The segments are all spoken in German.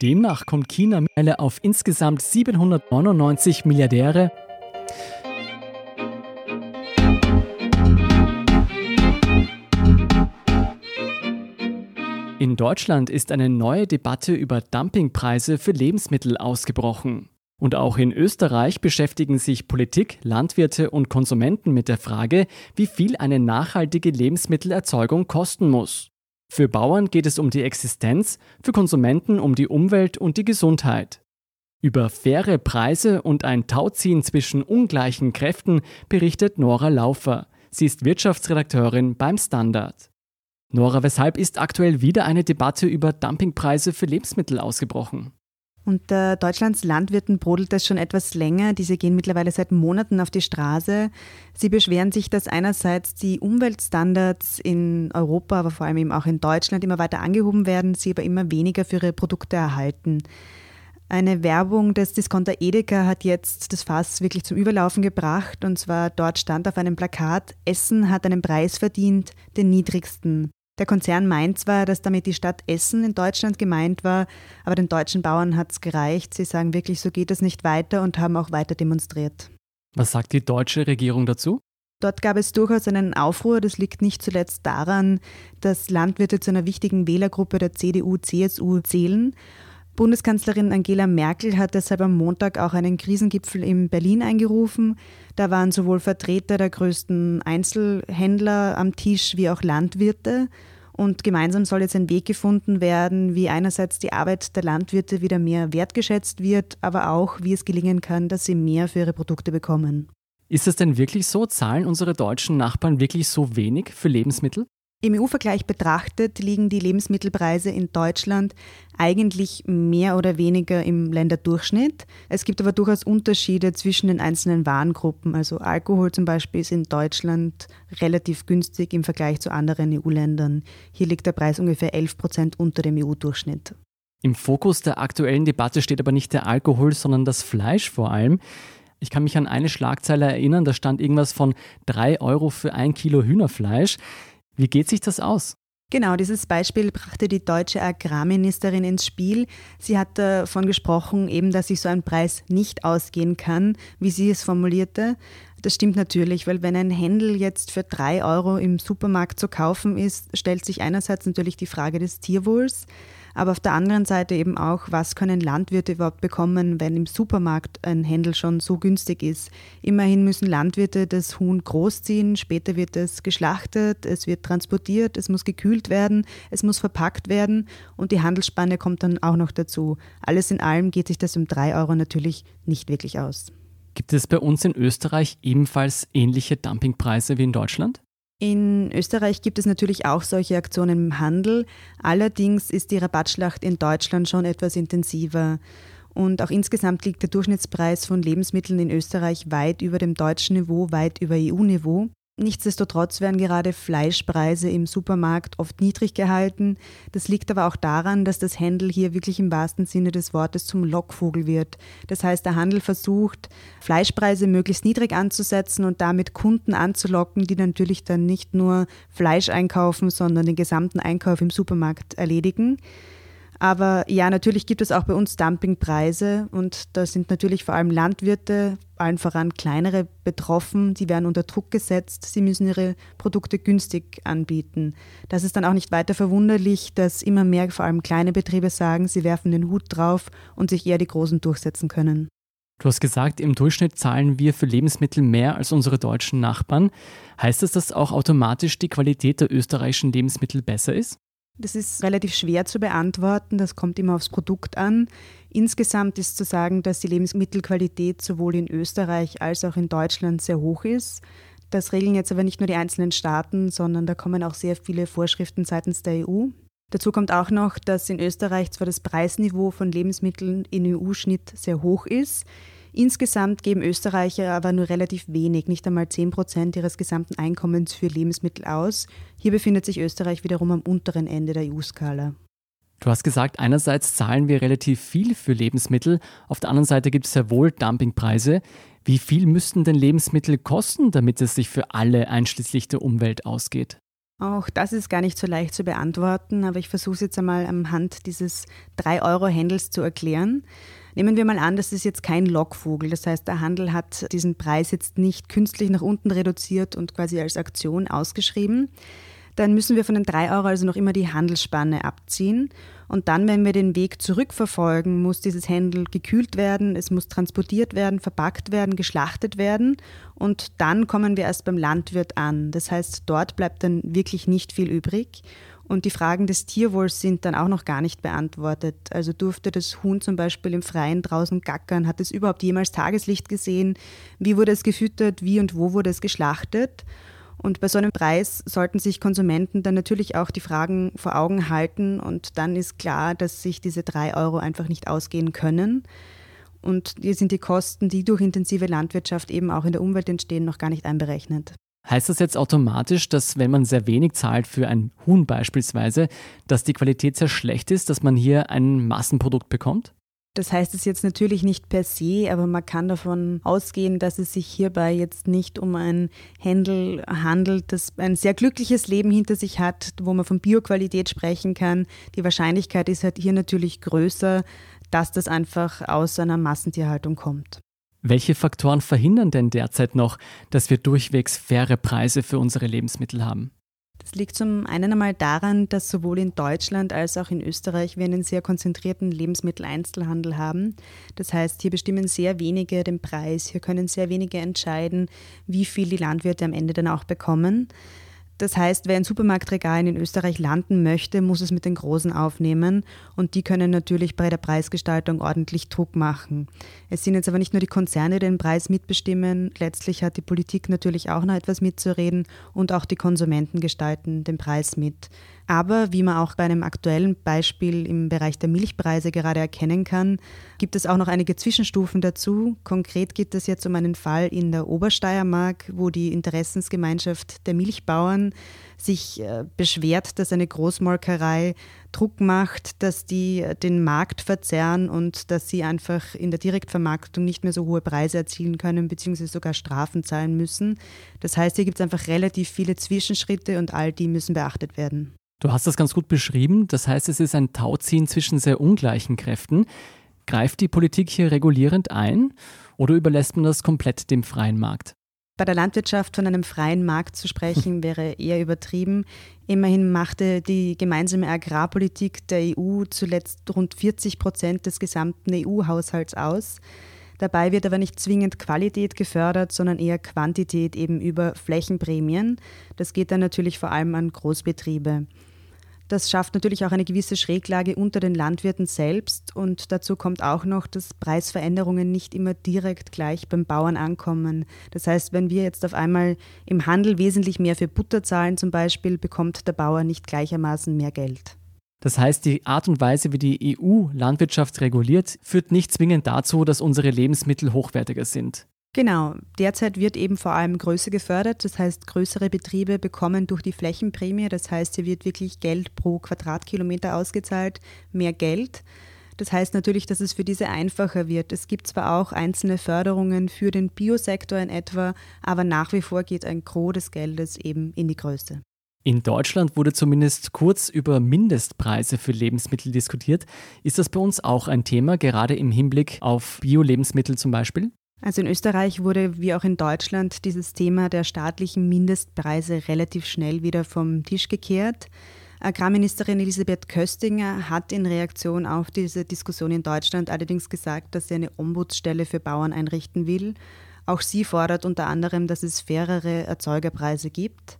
Demnach kommt China mittlerweile auf insgesamt 799 Milliardäre. In Deutschland ist eine neue Debatte über Dumpingpreise für Lebensmittel ausgebrochen. Und auch in Österreich beschäftigen sich Politik, Landwirte und Konsumenten mit der Frage, wie viel eine nachhaltige Lebensmittelerzeugung kosten muss. Für Bauern geht es um die Existenz, für Konsumenten um die Umwelt und die Gesundheit. Über faire Preise und ein Tauziehen zwischen ungleichen Kräften berichtet Nora Laufer. Sie ist Wirtschaftsredakteurin beim Standard. Nora, weshalb ist aktuell wieder eine Debatte über Dumpingpreise für Lebensmittel ausgebrochen? Unter Deutschlands Landwirten brodelt das schon etwas länger. Diese gehen mittlerweile seit Monaten auf die Straße. Sie beschweren sich, dass einerseits die Umweltstandards in Europa, aber vor allem eben auch in Deutschland immer weiter angehoben werden, sie aber immer weniger für ihre Produkte erhalten. Eine Werbung des Discounter Edeka hat jetzt das Fass wirklich zum Überlaufen gebracht. Und zwar dort stand auf einem Plakat, Essen hat einen Preis verdient, den niedrigsten. Der Konzern meint zwar, dass damit die Stadt Essen in Deutschland gemeint war, aber den deutschen Bauern hat es gereicht. Sie sagen wirklich, so geht es nicht weiter und haben auch weiter demonstriert. Was sagt die deutsche Regierung dazu? Dort gab es durchaus einen Aufruhr. Das liegt nicht zuletzt daran, dass Landwirte zu einer wichtigen Wählergruppe der CDU-CSU zählen Bundeskanzlerin Angela Merkel hat deshalb am Montag auch einen Krisengipfel in Berlin eingerufen. Da waren sowohl Vertreter der größten Einzelhändler am Tisch wie auch Landwirte. Und gemeinsam soll jetzt ein Weg gefunden werden, wie einerseits die Arbeit der Landwirte wieder mehr wertgeschätzt wird, aber auch, wie es gelingen kann, dass sie mehr für ihre Produkte bekommen. Ist es denn wirklich so? Zahlen unsere deutschen Nachbarn wirklich so wenig für Lebensmittel? Im EU-Vergleich betrachtet liegen die Lebensmittelpreise in Deutschland eigentlich mehr oder weniger im Länderdurchschnitt. Es gibt aber durchaus Unterschiede zwischen den einzelnen Warengruppen. Also Alkohol zum Beispiel ist in Deutschland relativ günstig im Vergleich zu anderen EU-Ländern. Hier liegt der Preis ungefähr 11 Prozent unter dem EU-Durchschnitt. Im Fokus der aktuellen Debatte steht aber nicht der Alkohol, sondern das Fleisch vor allem. Ich kann mich an eine Schlagzeile erinnern, da stand irgendwas von 3 Euro für ein Kilo Hühnerfleisch. Wie geht sich das aus? Genau, dieses Beispiel brachte die deutsche Agrarministerin ins Spiel. Sie hat davon gesprochen, eben, dass sich so ein Preis nicht ausgehen kann, wie sie es formulierte. Das stimmt natürlich, weil wenn ein Händel jetzt für drei Euro im Supermarkt zu kaufen ist, stellt sich einerseits natürlich die Frage des Tierwohls aber auf der anderen Seite eben auch, was können Landwirte überhaupt bekommen, wenn im Supermarkt ein Händel schon so günstig ist. Immerhin müssen Landwirte das Huhn großziehen, später wird es geschlachtet, es wird transportiert, es muss gekühlt werden, es muss verpackt werden und die Handelsspanne kommt dann auch noch dazu. Alles in allem geht sich das um drei Euro natürlich nicht wirklich aus. Gibt es bei uns in Österreich ebenfalls ähnliche Dumpingpreise wie in Deutschland? In Österreich gibt es natürlich auch solche Aktionen im Handel. Allerdings ist die Rabattschlacht in Deutschland schon etwas intensiver. Und auch insgesamt liegt der Durchschnittspreis von Lebensmitteln in Österreich weit über dem deutschen Niveau, weit über EU-Niveau. Nichtsdestotrotz werden gerade Fleischpreise im Supermarkt oft niedrig gehalten. Das liegt aber auch daran, dass das Händel hier wirklich im wahrsten Sinne des Wortes zum Lockvogel wird. Das heißt, der Handel versucht, Fleischpreise möglichst niedrig anzusetzen und damit Kunden anzulocken, die natürlich dann nicht nur Fleisch einkaufen, sondern den gesamten Einkauf im Supermarkt erledigen. Aber ja, natürlich gibt es auch bei uns Dumpingpreise und da sind natürlich vor allem Landwirte, allen voran kleinere betroffen, die werden unter Druck gesetzt, sie müssen ihre Produkte günstig anbieten. Das ist dann auch nicht weiter verwunderlich, dass immer mehr vor allem kleine Betriebe sagen, sie werfen den Hut drauf und sich eher die Großen durchsetzen können. Du hast gesagt, im Durchschnitt zahlen wir für Lebensmittel mehr als unsere deutschen Nachbarn. Heißt das, dass auch automatisch die Qualität der österreichischen Lebensmittel besser ist? Das ist relativ schwer zu beantworten, das kommt immer aufs Produkt an. Insgesamt ist zu sagen, dass die Lebensmittelqualität sowohl in Österreich als auch in Deutschland sehr hoch ist. Das regeln jetzt aber nicht nur die einzelnen Staaten, sondern da kommen auch sehr viele Vorschriften seitens der EU. Dazu kommt auch noch, dass in Österreich zwar das Preisniveau von Lebensmitteln in EU-Schnitt sehr hoch ist, Insgesamt geben Österreicher aber nur relativ wenig, nicht einmal 10 Prozent ihres gesamten Einkommens für Lebensmittel aus. Hier befindet sich Österreich wiederum am unteren Ende der EU-Skala. Du hast gesagt, einerseits zahlen wir relativ viel für Lebensmittel, auf der anderen Seite gibt es ja wohl Dumpingpreise. Wie viel müssten denn Lebensmittel kosten, damit es sich für alle einschließlich der Umwelt ausgeht? Auch das ist gar nicht so leicht zu beantworten, aber ich versuche es jetzt einmal am Hand dieses 3-Euro-Händels zu erklären. Nehmen wir mal an, das ist jetzt kein Lockvogel. Das heißt, der Handel hat diesen Preis jetzt nicht künstlich nach unten reduziert und quasi als Aktion ausgeschrieben. Dann müssen wir von den 3 Euro also noch immer die Handelsspanne abziehen. Und dann, wenn wir den Weg zurückverfolgen, muss dieses Händel gekühlt werden, es muss transportiert werden, verpackt werden, geschlachtet werden. Und dann kommen wir erst beim Landwirt an. Das heißt, dort bleibt dann wirklich nicht viel übrig. Und die Fragen des Tierwohls sind dann auch noch gar nicht beantwortet. Also durfte das Huhn zum Beispiel im Freien draußen gackern? Hat es überhaupt jemals Tageslicht gesehen? Wie wurde es gefüttert? Wie und wo wurde es geschlachtet? Und bei so einem Preis sollten sich Konsumenten dann natürlich auch die Fragen vor Augen halten. Und dann ist klar, dass sich diese drei Euro einfach nicht ausgehen können. Und hier sind die Kosten, die durch intensive Landwirtschaft eben auch in der Umwelt entstehen, noch gar nicht einberechnet. Heißt das jetzt automatisch, dass wenn man sehr wenig zahlt für ein Huhn beispielsweise, dass die Qualität sehr schlecht ist, dass man hier ein Massenprodukt bekommt? Das heißt es jetzt natürlich nicht per se, aber man kann davon ausgehen, dass es sich hierbei jetzt nicht um ein Händel handelt, das ein sehr glückliches Leben hinter sich hat, wo man von Bioqualität sprechen kann. Die Wahrscheinlichkeit ist halt hier natürlich größer, dass das einfach aus einer Massentierhaltung kommt. Welche Faktoren verhindern denn derzeit noch, dass wir durchwegs faire Preise für unsere Lebensmittel haben? Das liegt zum einen einmal daran, dass sowohl in Deutschland als auch in Österreich wir einen sehr konzentrierten Lebensmitteleinzelhandel haben. Das heißt, hier bestimmen sehr wenige den Preis, hier können sehr wenige entscheiden, wie viel die Landwirte am Ende dann auch bekommen. Das heißt, wer in Supermarktregalen in Österreich landen möchte, muss es mit den Großen aufnehmen und die können natürlich bei der Preisgestaltung ordentlich Druck machen. Es sind jetzt aber nicht nur die Konzerne, die den Preis mitbestimmen, letztlich hat die Politik natürlich auch noch etwas mitzureden und auch die Konsumenten gestalten den Preis mit. Aber wie man auch bei einem aktuellen Beispiel im Bereich der Milchpreise gerade erkennen kann, gibt es auch noch einige Zwischenstufen dazu. Konkret geht es jetzt um einen Fall in der Obersteiermark, wo die Interessensgemeinschaft der Milchbauern sich äh, beschwert, dass eine Großmolkerei Druck macht, dass die den Markt verzerren und dass sie einfach in der Direktvermarktung nicht mehr so hohe Preise erzielen können, beziehungsweise sogar Strafen zahlen müssen. Das heißt, hier gibt es einfach relativ viele Zwischenschritte und all die müssen beachtet werden. Du hast das ganz gut beschrieben. Das heißt, es ist ein Tauziehen zwischen sehr ungleichen Kräften. Greift die Politik hier regulierend ein oder überlässt man das komplett dem freien Markt? Bei der Landwirtschaft von einem freien Markt zu sprechen, wäre eher übertrieben. Immerhin machte die gemeinsame Agrarpolitik der EU zuletzt rund 40 Prozent des gesamten EU-Haushalts aus. Dabei wird aber nicht zwingend Qualität gefördert, sondern eher Quantität eben über Flächenprämien. Das geht dann natürlich vor allem an Großbetriebe. Das schafft natürlich auch eine gewisse Schräglage unter den Landwirten selbst und dazu kommt auch noch, dass Preisveränderungen nicht immer direkt gleich beim Bauern ankommen. Das heißt, wenn wir jetzt auf einmal im Handel wesentlich mehr für Butter zahlen zum Beispiel, bekommt der Bauer nicht gleichermaßen mehr Geld. Das heißt, die Art und Weise, wie die EU Landwirtschaft reguliert, führt nicht zwingend dazu, dass unsere Lebensmittel hochwertiger sind. Genau, derzeit wird eben vor allem Größe gefördert, das heißt größere Betriebe bekommen durch die Flächenprämie, das heißt hier wird wirklich Geld pro Quadratkilometer ausgezahlt, mehr Geld. Das heißt natürlich, dass es für diese einfacher wird. Es gibt zwar auch einzelne Förderungen für den Biosektor in etwa, aber nach wie vor geht ein Gros des Geldes eben in die Größe. In Deutschland wurde zumindest kurz über Mindestpreise für Lebensmittel diskutiert. Ist das bei uns auch ein Thema, gerade im Hinblick auf Bio-Lebensmittel zum Beispiel? Also in Österreich wurde wie auch in Deutschland dieses Thema der staatlichen Mindestpreise relativ schnell wieder vom Tisch gekehrt. Agrarministerin Elisabeth Köstinger hat in Reaktion auf diese Diskussion in Deutschland allerdings gesagt, dass sie eine Ombudsstelle für Bauern einrichten will. Auch sie fordert unter anderem, dass es fairere Erzeugerpreise gibt.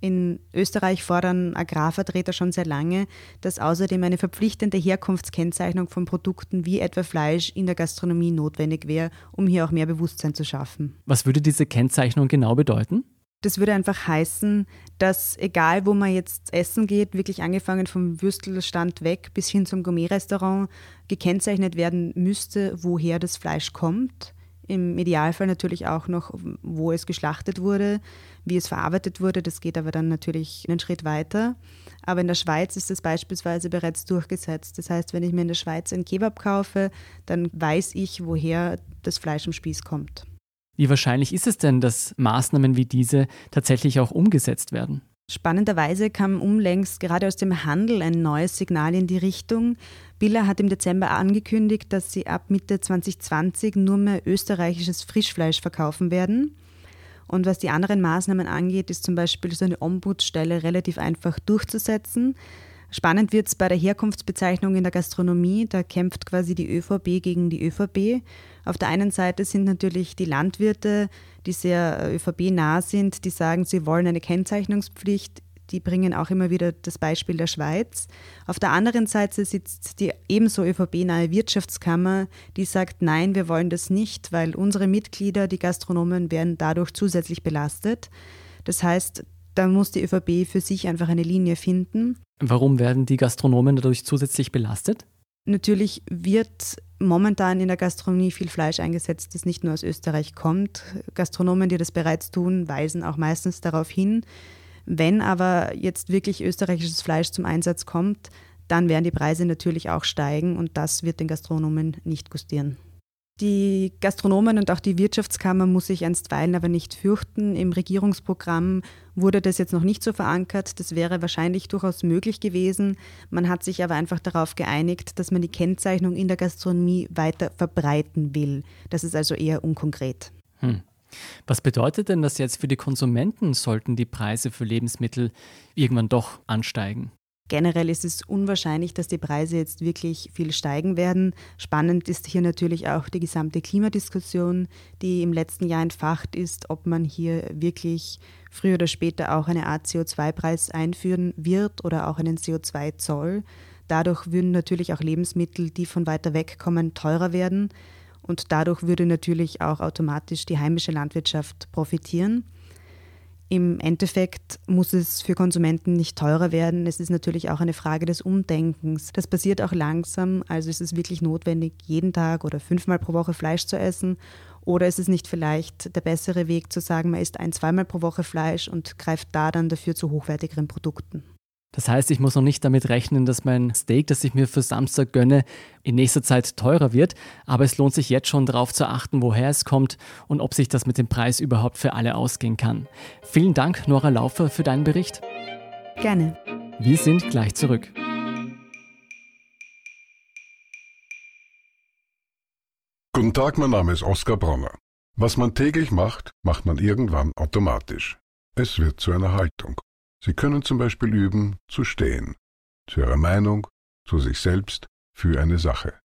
In Österreich fordern Agrarvertreter schon sehr lange, dass außerdem eine verpflichtende Herkunftskennzeichnung von Produkten wie etwa Fleisch in der Gastronomie notwendig wäre, um hier auch mehr Bewusstsein zu schaffen. Was würde diese Kennzeichnung genau bedeuten? Das würde einfach heißen, dass egal wo man jetzt essen geht, wirklich angefangen vom Würstelstand weg bis hin zum Gourmet-Restaurant, gekennzeichnet werden müsste, woher das Fleisch kommt im Idealfall natürlich auch noch, wo es geschlachtet wurde, wie es verarbeitet wurde. Das geht aber dann natürlich einen Schritt weiter. Aber in der Schweiz ist das beispielsweise bereits durchgesetzt. Das heißt, wenn ich mir in der Schweiz ein Kebab kaufe, dann weiß ich, woher das Fleisch am Spieß kommt. Wie wahrscheinlich ist es denn, dass Maßnahmen wie diese tatsächlich auch umgesetzt werden? Spannenderweise kam unlängst gerade aus dem Handel ein neues Signal in die Richtung. Billa hat im Dezember angekündigt, dass sie ab Mitte 2020 nur mehr österreichisches Frischfleisch verkaufen werden. Und was die anderen Maßnahmen angeht, ist zum Beispiel so eine Ombudsstelle relativ einfach durchzusetzen. Spannend wird es bei der Herkunftsbezeichnung in der Gastronomie. Da kämpft quasi die ÖVP gegen die ÖVP. Auf der einen Seite sind natürlich die Landwirte, die sehr ÖVP-nah sind, die sagen, sie wollen eine Kennzeichnungspflicht. Die bringen auch immer wieder das Beispiel der Schweiz. Auf der anderen Seite sitzt die ebenso ÖVP-nahe Wirtschaftskammer, die sagt, nein, wir wollen das nicht, weil unsere Mitglieder, die Gastronomen, werden dadurch zusätzlich belastet. Das heißt, da muss die ÖVP für sich einfach eine Linie finden. Warum werden die Gastronomen dadurch zusätzlich belastet? Natürlich wird momentan in der Gastronomie viel Fleisch eingesetzt, das nicht nur aus Österreich kommt. Gastronomen, die das bereits tun, weisen auch meistens darauf hin. Wenn aber jetzt wirklich österreichisches Fleisch zum Einsatz kommt, dann werden die Preise natürlich auch steigen und das wird den Gastronomen nicht gustieren. Die Gastronomen und auch die Wirtschaftskammer muss sich einstweilen aber nicht fürchten. Im Regierungsprogramm wurde das jetzt noch nicht so verankert. Das wäre wahrscheinlich durchaus möglich gewesen. Man hat sich aber einfach darauf geeinigt, dass man die Kennzeichnung in der Gastronomie weiter verbreiten will. Das ist also eher unkonkret. Hm. Was bedeutet denn das jetzt für die Konsumenten? Sollten die Preise für Lebensmittel irgendwann doch ansteigen? Generell ist es unwahrscheinlich, dass die Preise jetzt wirklich viel steigen werden. Spannend ist hier natürlich auch die gesamte Klimadiskussion, die im letzten Jahr entfacht ist, ob man hier wirklich früher oder später auch eine Art CO2-Preis einführen wird oder auch einen CO2-Zoll. Dadurch würden natürlich auch Lebensmittel, die von weiter weg kommen, teurer werden und dadurch würde natürlich auch automatisch die heimische Landwirtschaft profitieren. Im Endeffekt muss es für Konsumenten nicht teurer werden. Es ist natürlich auch eine Frage des Umdenkens. Das passiert auch langsam. Also ist es wirklich notwendig, jeden Tag oder fünfmal pro Woche Fleisch zu essen? Oder ist es nicht vielleicht der bessere Weg zu sagen, man isst ein, zweimal pro Woche Fleisch und greift da dann dafür zu hochwertigeren Produkten? Das heißt, ich muss noch nicht damit rechnen, dass mein Steak, das ich mir für Samstag gönne, in nächster Zeit teurer wird. Aber es lohnt sich jetzt schon darauf zu achten, woher es kommt und ob sich das mit dem Preis überhaupt für alle ausgehen kann. Vielen Dank, Nora Laufer, für deinen Bericht. Gerne. Wir sind gleich zurück. Guten Tag, mein Name ist Oskar Bronner. Was man täglich macht, macht man irgendwann automatisch. Es wird zu einer Haltung. Sie können zum Beispiel üben, zu stehen, zu Ihrer Meinung, zu sich selbst, für eine Sache.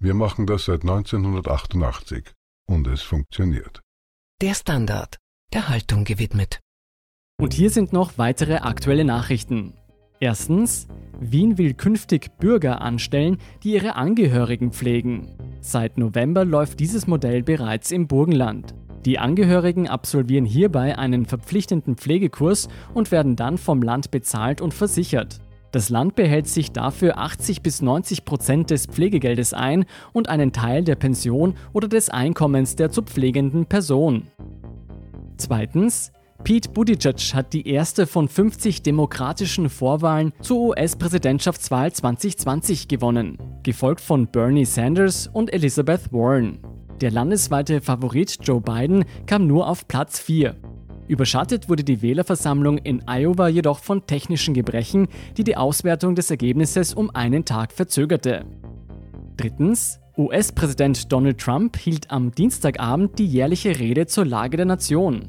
Wir machen das seit 1988 und es funktioniert. Der Standard, der Haltung gewidmet. Und hier sind noch weitere aktuelle Nachrichten. Erstens, Wien will künftig Bürger anstellen, die ihre Angehörigen pflegen. Seit November läuft dieses Modell bereits im Burgenland. Die Angehörigen absolvieren hierbei einen verpflichtenden Pflegekurs und werden dann vom Land bezahlt und versichert. Das Land behält sich dafür 80 bis 90 Prozent des Pflegegeldes ein und einen Teil der Pension oder des Einkommens der zu pflegenden Person. Zweitens, Pete Buttigieg hat die erste von 50 demokratischen Vorwahlen zur US-Präsidentschaftswahl 2020 gewonnen, gefolgt von Bernie Sanders und Elizabeth Warren. Der landesweite Favorit Joe Biden kam nur auf Platz 4. Überschattet wurde die Wählerversammlung in Iowa jedoch von technischen Gebrechen, die die Auswertung des Ergebnisses um einen Tag verzögerte. Drittens. US-Präsident Donald Trump hielt am Dienstagabend die jährliche Rede zur Lage der Nation.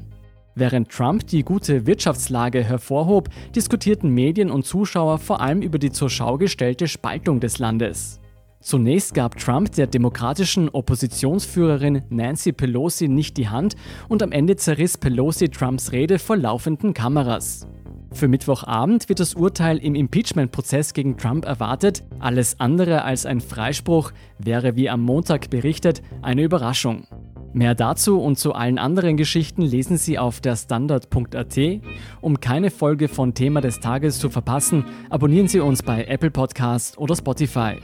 Während Trump die gute Wirtschaftslage hervorhob, diskutierten Medien und Zuschauer vor allem über die zur Schau gestellte Spaltung des Landes. Zunächst gab Trump der demokratischen Oppositionsführerin Nancy Pelosi nicht die Hand und am Ende zerriss Pelosi Trumps Rede vor laufenden Kameras. Für Mittwochabend wird das Urteil im Impeachment-Prozess gegen Trump erwartet. Alles andere als ein Freispruch wäre, wie am Montag berichtet, eine Überraschung. Mehr dazu und zu allen anderen Geschichten lesen Sie auf der Standard.at. Um keine Folge von Thema des Tages zu verpassen, abonnieren Sie uns bei Apple Podcast oder Spotify.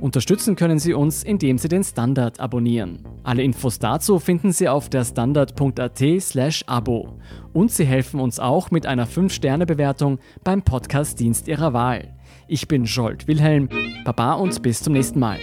Unterstützen können Sie uns, indem Sie den Standard abonnieren. Alle Infos dazu finden Sie auf der Standard.at/slash Abo. Und Sie helfen uns auch mit einer 5-Sterne-Bewertung beim Podcast-Dienst Ihrer Wahl. Ich bin Scholt Wilhelm. Baba und bis zum nächsten Mal.